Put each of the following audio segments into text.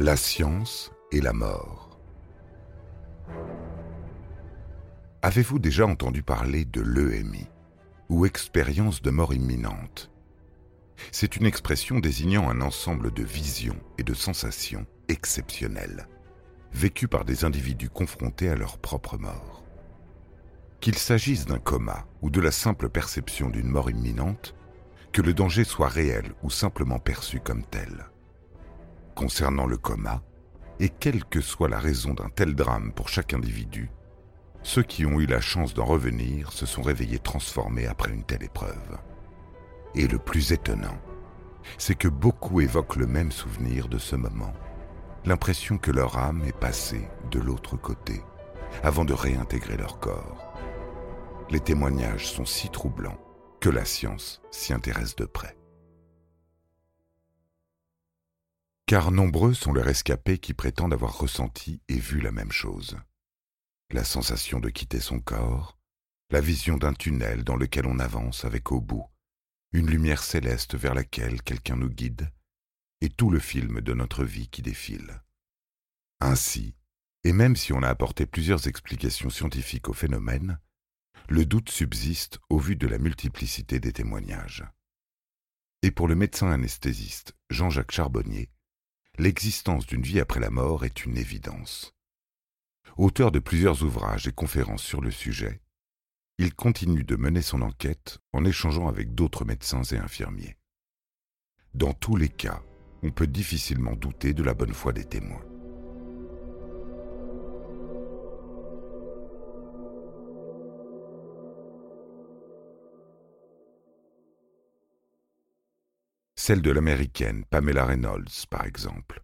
La science et la mort. Avez-vous déjà entendu parler de l'EMI, ou expérience de mort imminente? C'est une expression désignant un ensemble de visions et de sensations exceptionnelles, vécues par des individus confrontés à leur propre mort. Qu'il s'agisse d'un coma ou de la simple perception d'une mort imminente, que le danger soit réel ou simplement perçu comme tel concernant le coma, et quelle que soit la raison d'un tel drame pour chaque individu, ceux qui ont eu la chance d'en revenir se sont réveillés transformés après une telle épreuve. Et le plus étonnant, c'est que beaucoup évoquent le même souvenir de ce moment, l'impression que leur âme est passée de l'autre côté, avant de réintégrer leur corps. Les témoignages sont si troublants que la science s'y intéresse de près. Car nombreux sont les rescapés qui prétendent avoir ressenti et vu la même chose. La sensation de quitter son corps, la vision d'un tunnel dans lequel on avance avec au bout une lumière céleste vers laquelle quelqu'un nous guide, et tout le film de notre vie qui défile. Ainsi, et même si on a apporté plusieurs explications scientifiques au phénomène, le doute subsiste au vu de la multiplicité des témoignages. Et pour le médecin anesthésiste Jean-Jacques Charbonnier, l'existence d'une vie après la mort est une évidence. Auteur de plusieurs ouvrages et conférences sur le sujet, il continue de mener son enquête en échangeant avec d'autres médecins et infirmiers. Dans tous les cas, on peut difficilement douter de la bonne foi des témoins. Celle de l'américaine Pamela Reynolds, par exemple,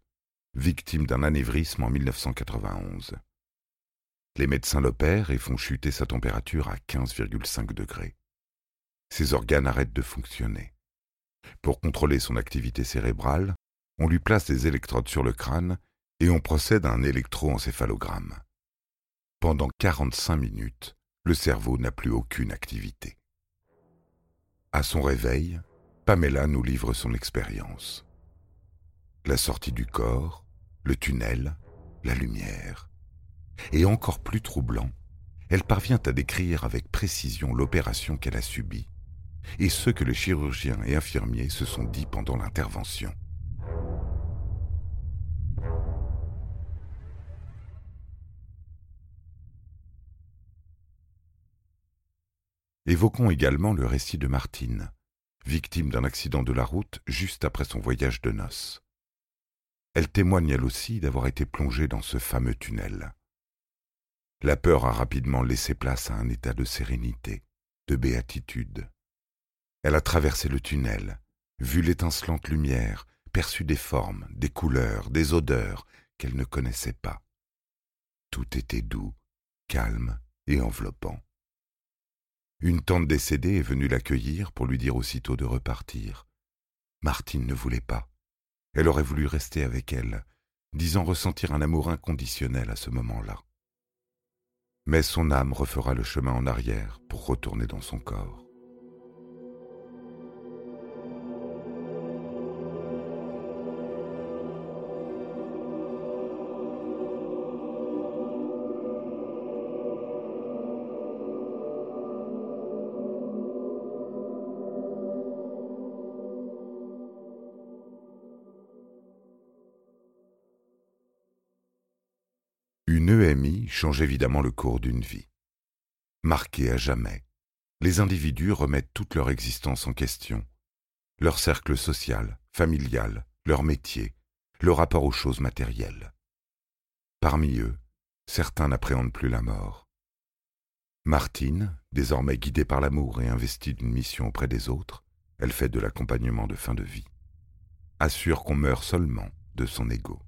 victime d'un anévrisme en 1991. Les médecins l'opèrent et font chuter sa température à 15,5 degrés. Ses organes arrêtent de fonctionner. Pour contrôler son activité cérébrale, on lui place des électrodes sur le crâne et on procède à un électroencéphalogramme. Pendant 45 minutes, le cerveau n'a plus aucune activité. À son réveil, Pamela nous livre son expérience. La sortie du corps, le tunnel, la lumière. Et encore plus troublant, elle parvient à décrire avec précision l'opération qu'elle a subie et ce que les chirurgiens et infirmiers se sont dit pendant l'intervention. Évoquons également le récit de Martine, victime d'un accident de la route juste après son voyage de noces. Elle témoigne elle aussi d'avoir été plongée dans ce fameux tunnel. La peur a rapidement laissé place à un état de sérénité, de béatitude. Elle a traversé le tunnel, vu l'étincelante lumière, perçu des formes, des couleurs, des odeurs qu'elle ne connaissait pas. Tout était doux, calme et enveloppant. Une tante décédée est venue l'accueillir pour lui dire aussitôt de repartir. Martine ne voulait pas. Elle aurait voulu rester avec elle, disant ressentir un amour inconditionnel à ce moment-là. Mais son âme refera le chemin en arrière pour retourner dans son corps. Une EMI change évidemment le cours d'une vie. Marquée à jamais, les individus remettent toute leur existence en question, leur cercle social, familial, leur métier, leur rapport aux choses matérielles. Parmi eux, certains n'appréhendent plus la mort. Martine, désormais guidée par l'amour et investie d'une mission auprès des autres, elle fait de l'accompagnement de fin de vie. Assure qu'on meurt seulement de son ego.